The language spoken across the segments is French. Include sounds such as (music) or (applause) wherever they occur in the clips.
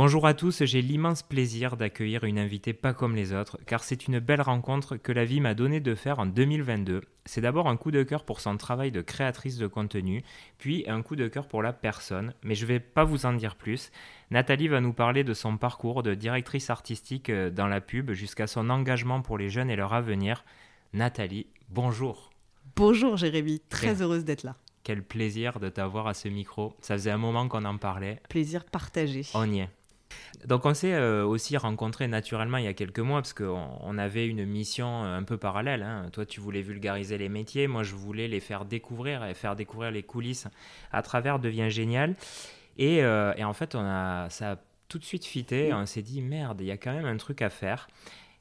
Bonjour à tous, j'ai l'immense plaisir d'accueillir une invitée pas comme les autres, car c'est une belle rencontre que la vie m'a donné de faire en 2022. C'est d'abord un coup de cœur pour son travail de créatrice de contenu, puis un coup de cœur pour la personne, mais je vais pas vous en dire plus. Nathalie va nous parler de son parcours de directrice artistique euh, dans la pub jusqu'à son engagement pour les jeunes et leur avenir. Nathalie, bonjour. Bonjour Jérémy, très heureuse d'être là. Quel plaisir de t'avoir à ce micro. Ça faisait un moment qu'on en parlait. Plaisir partagé. On y est. Donc on s'est euh, aussi rencontrés naturellement il y a quelques mois parce qu'on avait une mission un peu parallèle. Hein. Toi tu voulais vulgariser les métiers, moi je voulais les faire découvrir et faire découvrir les coulisses à travers Devient Génial. Et, euh, et en fait on a, ça a tout de suite fité, on s'est dit merde, il y a quand même un truc à faire.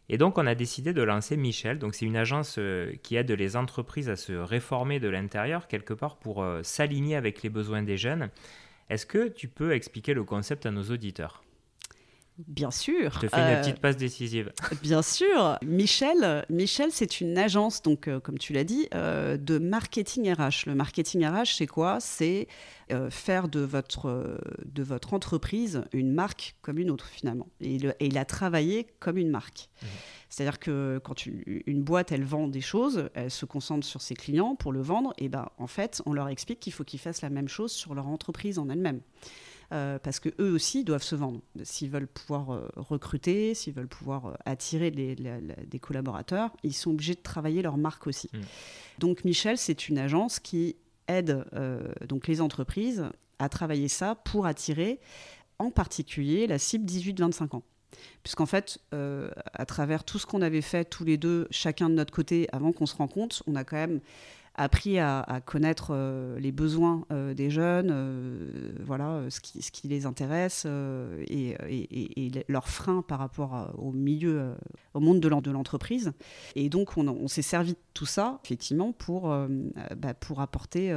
Et donc, on a décidé de lancer Michel. Donc, c'est une agence euh, qui aide les entreprises à se réformer de l'intérieur, quelque part, pour s'aligner avec les besoins des jeunes. Est-ce que tu peux expliquer le concept à nos auditeurs? Bien sûr. Je te fais une euh, petite passe décisive. (laughs) Bien sûr. Michel, Michel c'est une agence, donc, euh, comme tu l'as dit, euh, de marketing RH. Le marketing RH, c'est quoi? C'est faire de votre, de votre entreprise une marque comme une autre, finalement. Et, il a travaillé comme une marque. Mmh. C'est-à-dire que quand une boîte, elle vend des choses, elle se concentre sur ses clients pour le vendre, et ben en fait, on leur explique qu'il faut qu'ils fassent la même chose sur leur entreprise en elle-même. Euh, parce que eux aussi doivent se vendre. S'ils veulent pouvoir euh, recruter, s'ils veulent pouvoir euh, attirer des collaborateurs, ils sont obligés de travailler leur marque aussi. Mm. Donc Michel, c'est une agence qui aide donc les entreprises à travailler ça pour attirer en particulier la cible 18-25 ans. Puisqu'en fait, à travers tout ce qu'on avait fait tous les deux, chacun de notre côté, avant qu'on se rencontre, on a quand même appris à, connaître euh, les besoins euh, des jeunes, euh, voilà, ce qui, ce qui, les intéresse et, leurs freins par rapport au milieu, au monde de l'entreprise. Et donc, on, s'est servi de tout ça, effectivement, pour, bah, pour apporter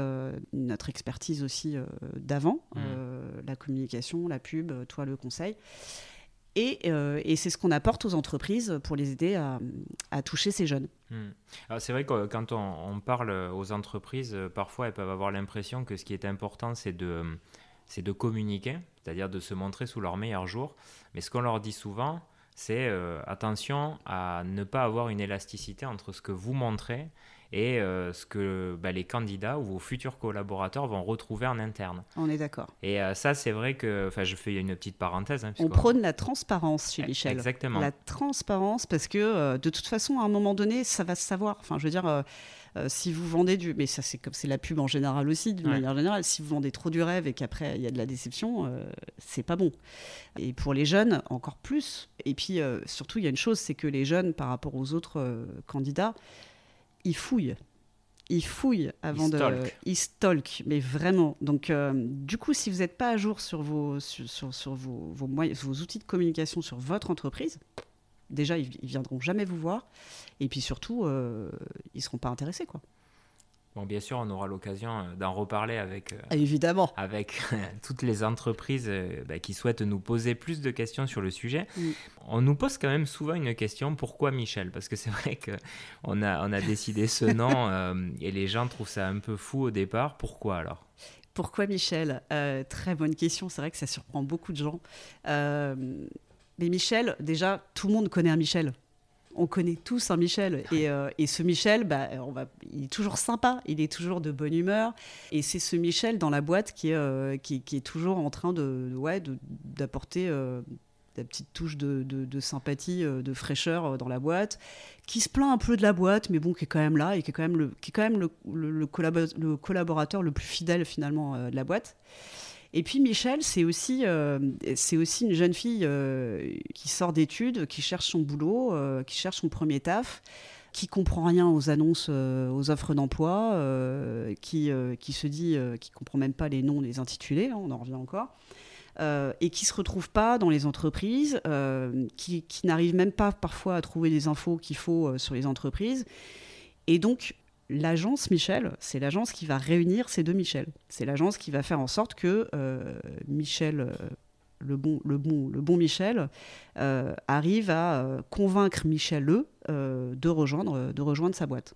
notre expertise aussi d'avant, mmh. la communication, la pub, toi, le conseil. Euh, et, c'est ce qu'on apporte aux entreprises pour les aider à, toucher ces jeunes. Hmm. C'est vrai que quand on, parle aux entreprises, parfois elles peuvent avoir l'impression que ce qui est important, c'est de, c'est de communiquer, c'est-à-dire de se montrer sous leur meilleur jour. Mais ce qu'on leur dit souvent, c'est euh, attention à ne pas avoir une élasticité entre ce que vous montrez et euh, ce que bah, les candidats ou vos futurs collaborateurs vont retrouver en interne. On est d'accord. Et euh, ça, c'est vrai que, enfin, je fais une petite parenthèse. Hein, on prône la transparence chez Michel. Exactement. La transparence, parce que euh, de toute façon, à un moment donné, ça va se savoir. Enfin, je veux dire. si vous vendez du, mais ça c'est comme c'est la pub en général aussi, d'une manière générale, si vous vendez trop du rêve et qu'après il y a de la déception, c'est pas bon. Et pour les jeunes, encore plus. Et puis surtout, il y a une chose, c'est que les jeunes, par rapport aux autres candidats, ils fouillent. Ils fouillent avant de. Ils stalk, mais vraiment. Donc, euh, du coup, si vous n'êtes pas à jour sur, vos, sur, sur, vos, vos, moyens, vos outils de communication sur votre entreprise, déjà, ils, ne viendront jamais vous voir. Et puis surtout, euh, ils ne seront pas intéressés, quoi. Bon, bien sûr, on aura l'occasion euh, d'en reparler avec, euh, Évidemment. avec (laughs) toutes les entreprises euh, bah, qui souhaitent nous poser plus de questions sur le sujet. On nous pose quand même souvent une question pourquoi Michel? Parce que c'est vrai qu'on a, on a décidé ce (laughs) nom et les gens trouvent ça un peu fou au départ. Pourquoi alors? Pourquoi Michel? Très bonne question. C'est vrai que ça surprend beaucoup de gens. mais Michel, déjà, tout le monde connaît un Michel on connaît tous un Michel. Euh, et, ce Michel, bah, on va, il est toujours sympa, il est toujours de bonne humeur. Et c'est ce Michel dans la boîte qui est, euh, qui, est toujours en train de, ouais, d'apporter euh, la petite touche de, sympathie, de fraîcheur dans la boîte, qui se plaint un peu de la boîte, mais bon, qui est quand même là et qui est quand même le, qui est quand même le, le collaborateur le plus fidèle finalement de la boîte. Et puis Michel, c'est aussi, euh, aussi une jeune fille euh, qui sort d'études, qui cherche son boulot, euh, qui cherche son premier taf, qui comprend rien aux annonces, aux offres d'emploi, qui, qui se dit, qui comprend même pas les noms des intitulés, hein, on en revient encore. et qui se retrouve pas dans les entreprises, qui, qui n'arrive même pas parfois à trouver les infos qu'il faut sur les entreprises. Et donc, l'agence Michel, c'est l'agence qui va réunir ces deux Michel. C'est l'agence qui va faire en sorte que euh, Michel, euh, le, bon, le, bon, le bon Michel, euh, arrive à convaincre Michel E de, rejoindre, de rejoindre sa boîte.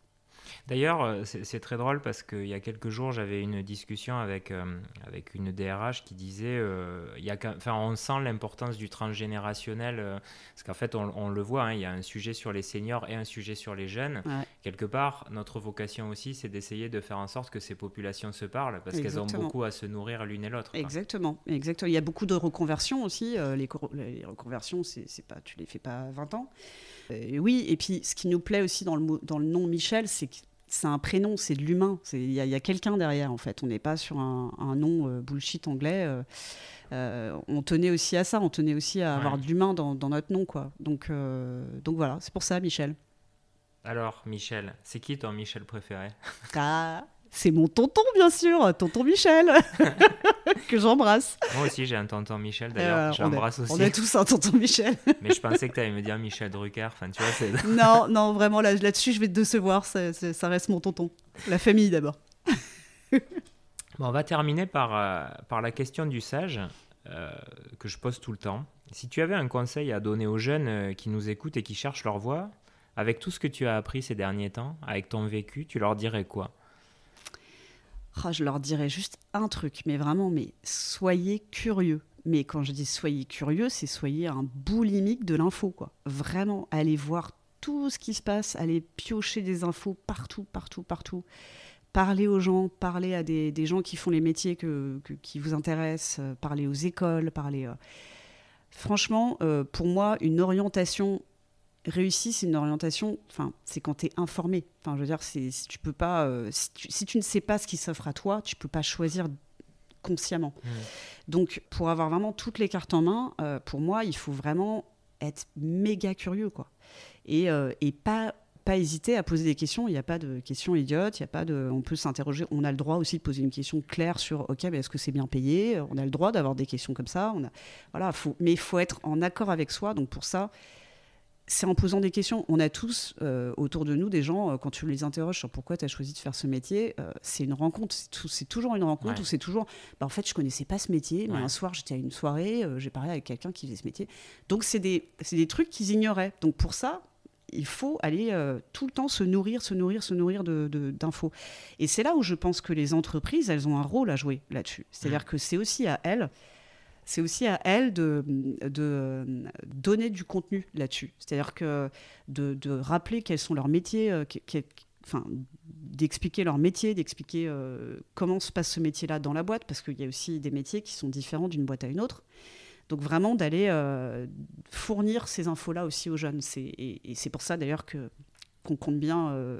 D'ailleurs, euh, c'est très drôle parce qu'il y a quelques jours, j'avais une discussion avec, euh, avec une DRH qui disait, euh, il y a, enfin, on sent l'importance du transgénérationnel, parce qu'en fait, on, le voit, hein, il y a un sujet sur les seniors et un sujet sur les jeunes. Quelque part, notre vocation aussi, c'est d'essayer de faire en sorte que ces populations se parlent, parce qu'elles ont beaucoup à se nourrir l'une et l'autre. Exactement, exactement. Il y a beaucoup de reconversions aussi. les, les, reconversions, c'est pas, tu les fais pas à 20 ans. oui, et puis ce qui nous plaît aussi dans le, dans le nom Michel, c'est que c'est un prénom, c'est de l'humain. Il y a, quelqu'un derrière, en fait. On n'est pas sur un, nom euh, bullshit anglais. Euh, euh, on tenait aussi à ça, on tenait aussi à avoir de l'humain dans, notre nom, quoi. Donc, donc voilà, c'est pour ça, Michel. Alors, Michel, c'est qui ton Michel préféré? Ah, c'est mon tonton, bien sûr, tonton Michel, (laughs) que j'embrasse. Moi aussi, j'ai un tonton Michel, d'ailleurs, j'embrasse aussi. On a tous un tonton Michel. (laughs) Mais je pensais que tu allais me dire Michel Drucker, enfin, tu vois, (laughs) Non, non, vraiment, là, là-dessus, je vais te décevoir, ça, ça reste mon tonton. La famille, d'abord. bon, on va terminer par, euh, par la question du sage, euh, que je pose tout le temps. Si tu avais un conseil à donner aux jeunes euh, qui nous écoutent et qui cherchent leur voie, avec tout ce que tu as appris ces derniers temps, avec ton vécu, tu leur dirais quoi? Ah, je leur dirais juste un truc, mais vraiment, mais soyez curieux. Mais quand je dis soyez curieux, c'est soyez un boulimique de l'info. Vraiment, allez voir tout ce qui se passe, allez piocher des infos partout, partout, partout. Parlez aux gens, parlez à des, gens qui font les métiers qui vous intéressent, euh, parlez aux écoles, parlez. Euh. Franchement, euh, pour moi, une orientation réussi, c'est une orientation, enfin, c'est quand tu es informé. Enfin, je veux dire, si tu peux pas, euh, si, tu, ne sais pas ce qui s'offre à toi, tu peux pas choisir consciemment. Mmh. Donc, pour avoir vraiment toutes les cartes en main, euh, pour moi, il faut vraiment être méga curieux, quoi. Et, euh, et pas pas hésiter à poser des questions. Il n'y a pas de questions idiotes. Il y a pas de. On peut s'interroger. On a le droit aussi de poser une question claire sur OK, mais est-ce que c'est bien payé? On a le droit d'avoir des questions comme ça. On a, voilà. Faut, mais il faut être en accord avec soi. Donc pour ça, c'est en posant des questions. On a tous euh, autour de nous des gens, euh, quand tu les interroges sur pourquoi tu as choisi de faire ce métier, euh, c'est une rencontre. C'est toujours une rencontre ou c'est toujours. Bah, en fait, je connaissais pas ce métier, mais un soir, j'étais à une soirée, j'ai parlé avec quelqu'un qui faisait ce métier. Donc, c'est des, des, trucs qu'ils ignoraient. Donc, pour ça, il faut aller tout le temps se nourrir, se nourrir, se nourrir d'infos. De, Et c'est là où je pense que les entreprises, elles ont un rôle à jouer là-dessus. C'est-à-dire que c'est aussi à elles c'est aussi à elle de, donner du contenu là-dessus. C'est-à-dire que de, rappeler quels sont leurs métiers, euh, enfin, d'expliquer leur métier, d'expliquer euh, comment se passe ce métier-là dans la boîte, parce qu'il y a aussi des métiers qui sont différents d'une boîte à une autre. Donc vraiment d'aller euh, fournir ces infos-là aussi aux jeunes. Et c'est pour ça d'ailleurs que qu'on compte bien euh,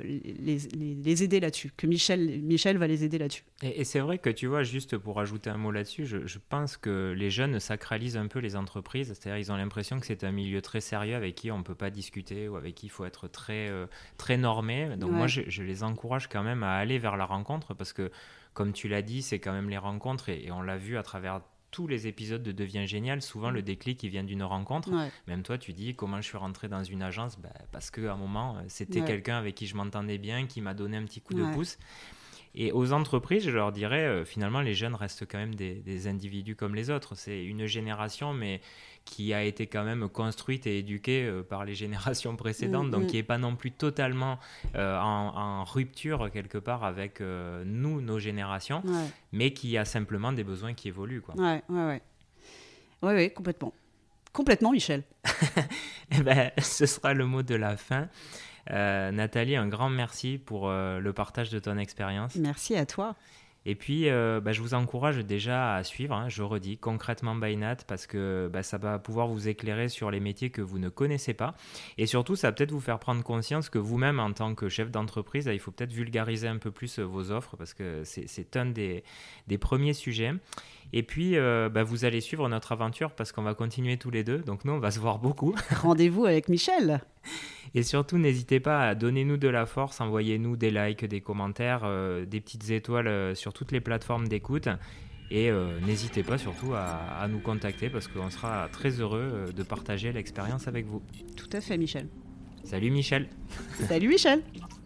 les, aider là-dessus, que Michel, Michel va les aider là-dessus. Et, c'est vrai que tu vois, juste pour ajouter un mot là-dessus, je, pense que les jeunes sacralisent un peu les entreprises, c'est-à-dire ils ont l'impression que c'est un milieu très sérieux avec qui on ne peut pas discuter ou avec qui il faut être très, euh, très normé. Donc moi, je, les encourage quand même à aller vers la rencontre parce que, comme tu l'as dit, c'est quand même les rencontres et on l'a vu à travers tous les épisodes de Devient Génial, souvent le mm. déclic il vient d'une rencontre. Même toi, tu dis comment je suis rentré dans une agence? Bah, Parce qu'à un moment, euh, c'était quelqu'un avec qui je m'entendais bien, qui m'a donné un petit coup de pouce. Et aux entreprises, je leur dirais, euh, finalement, les jeunes restent quand même des, individus comme les autres. C'est une génération, mais qui a été quand même construite et éduquée euh, par les (laughs) générations précédentes, mm, donc mm. qui n'est pas non plus totalement euh, en, rupture quelque part avec nous, nos générations, mais qui a simplement des besoins qui évoluent. Quoi. Ouais, ouais, ouais. Oui, oui, complètement. Complètement, Michel. (laughs) eh ben, ce sera le mot de la fin. Euh, Nathalie, un grand merci pour euh, le partage de ton expérience. Merci à toi. Et puis, euh, bah, je vous encourage déjà à suivre, hein, je redis, concrètement Bainat, parce que bah, ça va pouvoir vous éclairer sur les métiers que vous ne connaissez pas. Et surtout, ça va peut-être vous faire prendre conscience que vous-même, en tant que chef d'entreprise, il faut peut-être vulgariser un peu plus vos offres, parce que c'est un des, premiers sujets. Et puis, bah, vous allez suivre notre aventure, parce qu'on va continuer tous les deux. Donc, nous, on va se voir beaucoup. Rendez-vous avec Michel. (laughs) Et surtout, n'hésitez pas à donner nous de la force, envoyez-nous des likes, des commentaires, euh, des petites étoiles euh, sur toutes les plateformes d'écoute. Et euh, n'hésitez pas surtout à, nous contacter parce qu'on sera très heureux de partager l'expérience avec vous. Tout à fait, Michel. Salut Michel. Salut Michel. (laughs)